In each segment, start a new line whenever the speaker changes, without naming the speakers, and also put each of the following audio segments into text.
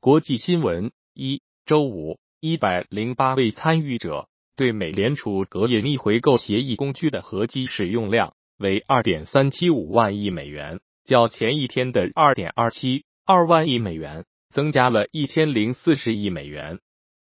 国际新闻一周五，一百零八位参与者对美联储隔夜逆回购协议工具的合计使用量为二点三七五万亿美元，较前一天的二点二七二万亿美元增加了一千零四十亿美元。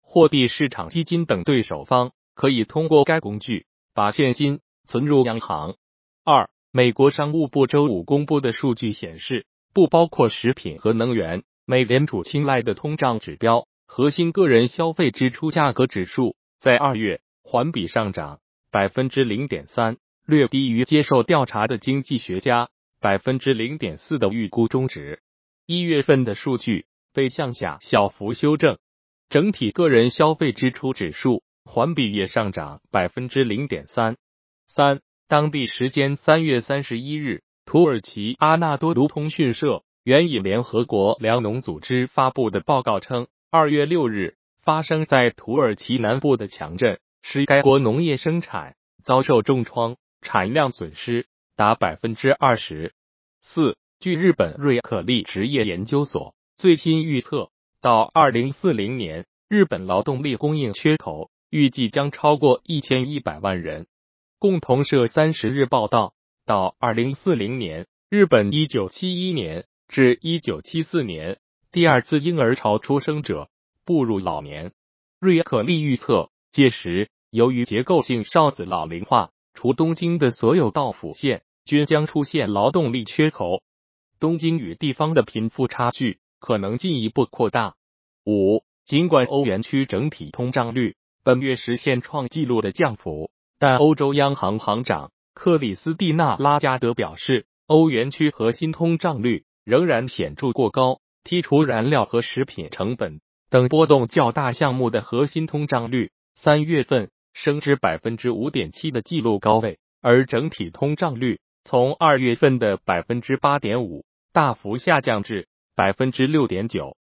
货币市场基金等对手方可以通过该工具把现金存入央行。二，美国商务部周五公布的数据显示，不包括食品和能源。美联储青睐的通胀指标核心个人消费支出价格指数在二月环比上涨百分之零点三，略低于接受调查的经济学家百分之零点四的预估中值。一月份的数据被向下小幅修正，整体个人消费支出指数环比也上涨百分之零点三。三，当地时间三月三十一日，土耳其阿纳多卢通讯社。援引联合国粮农组织发布的报告称，二月六日发生在土耳其南部的强震，使该国农业生产遭受重创，产量损失达百分之二十四。据日本瑞可利职业研究所最新预测，到二零四零年，日本劳动力供应缺口预计将超过一千一百万人。共同社三十日报道，到二零四零年，日本一九七一年。至一九七四年，第二次婴儿潮出生者步入老年。瑞可利预测，届时由于结构性少子老龄化，除东京的所有道府县均将出现劳动力缺口，东京与地方的贫富差距可能进一步扩大。五，尽管欧元区整体通胀率本月实现创纪录的降幅，但欧洲央行行长克里斯蒂娜拉加德表示，欧元区核心通胀率。仍然显著过高，剔除燃料和食品成本等波动较大项目的核心通胀率，三月份升至百分之五点七的纪录高位，而整体通胀率从二月份的百分之八点五大幅下降至百分之六点九。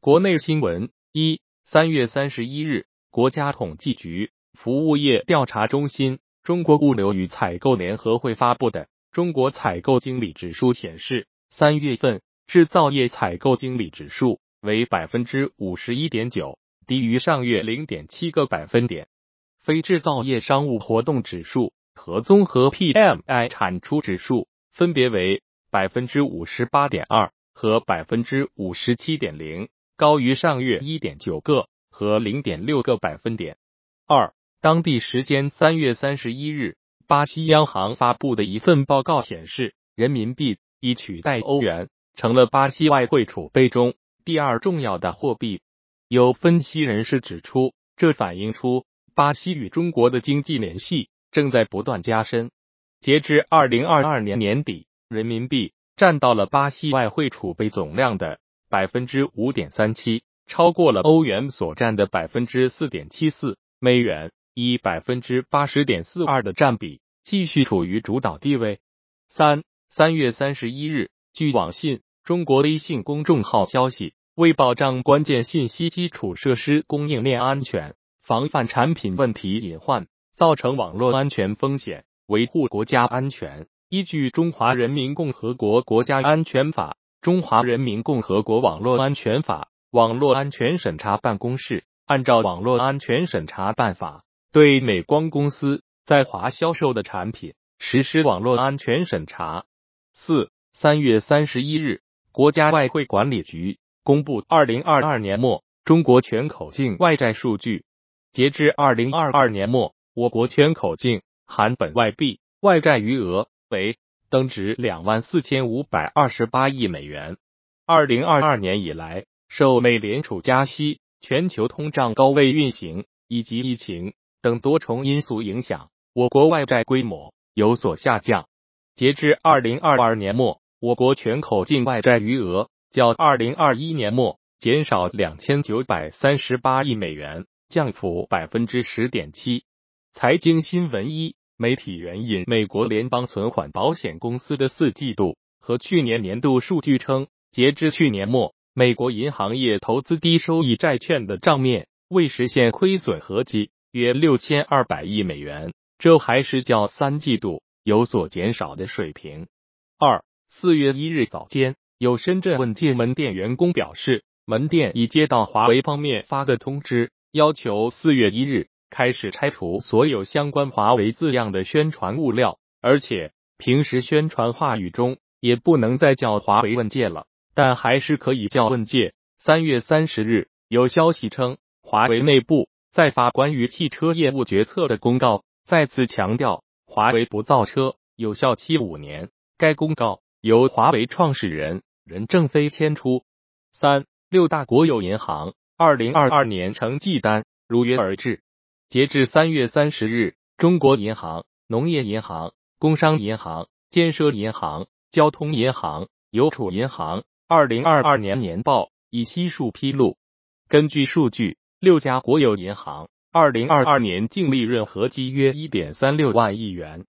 国内新闻：一、三月三十一日，国家统计局服务业调查中心、中国物流与采购联合会发布的中国采购经理指数显示。三月份制造业采购经理指数为百分之五十一点九，低于上月零点七个百分点。非制造业商务活动指数和综合 PMI 产出指数分别为百分之五十八点二和百分之五十七点零，高于上月一点九个和零点六个百分点。二，当地时间三月三十一日，巴西央行发布的一份报告显示，人民币。以取代欧元，成了巴西外汇储备中第二重要的货币。有分析人士指出，这反映出巴西与中国的经济联系正在不断加深。截至二零二二年年底，人民币占到了巴西外汇储备总量的百分之五点三七，超过了欧元所占的百分之四点七四。美元以百分之八十点四二的占比继续处于主导地位。三。三月三十一日，据网信中国微信公众号消息，为保障关键信息基础设施供应链安全，防范产品问题隐患造成网络安全风险，维护国家安全，依据《中华人民共和国国家安全法》《中华人民共和国网络安全法》，网络安全审查办公室按照《网络安全审查办法》，对美光公司在华销售的产品实施网络安全审查。四三月三十一日，国家外汇管理局公布二零二二年末中国全口径外债数据。截至二零二二年末，我国全口径含本外币外债余额为登值两万四千五百二十八亿美元。二零二二年以来，受美联储加息、全球通胀高位运行以及疫情等多重因素影响，我国外债规模有所下降。截至二零二二年末，我国全口径外债余额较二零二一年末减少两千九百三十八亿美元，降幅百分之十点七。财经新闻一，媒体援引美国联邦存款保险公司的四季度和去年年度数据称，截至去年末，美国银行业投资低收益债券的账面未实现亏损合计约六千二百亿美元，这还是较三季度。有所减少的水平。二四月一日早间，有深圳问界门店员工表示，门店已接到华为方面发的通知，要求四月一日开始拆除所有相关华为字样的宣传物料，而且平时宣传话语中也不能再叫华为问界了，但还是可以叫问界。三月三十日，有消息称，华为内部在发关于汽车业务决策的公告，再次强调华为不造车，有效期五年。该公告由华为创始人任正非签出。三六大国有银行二零二二年成绩单如约而至。截至三月三十日，中国银行、农业银行、工商银行、建设银行、交通银行、邮储银行二零二二年年报已悉数披露。根据数据，六家国有银行二零二二年净利润合计约一点三六万亿元。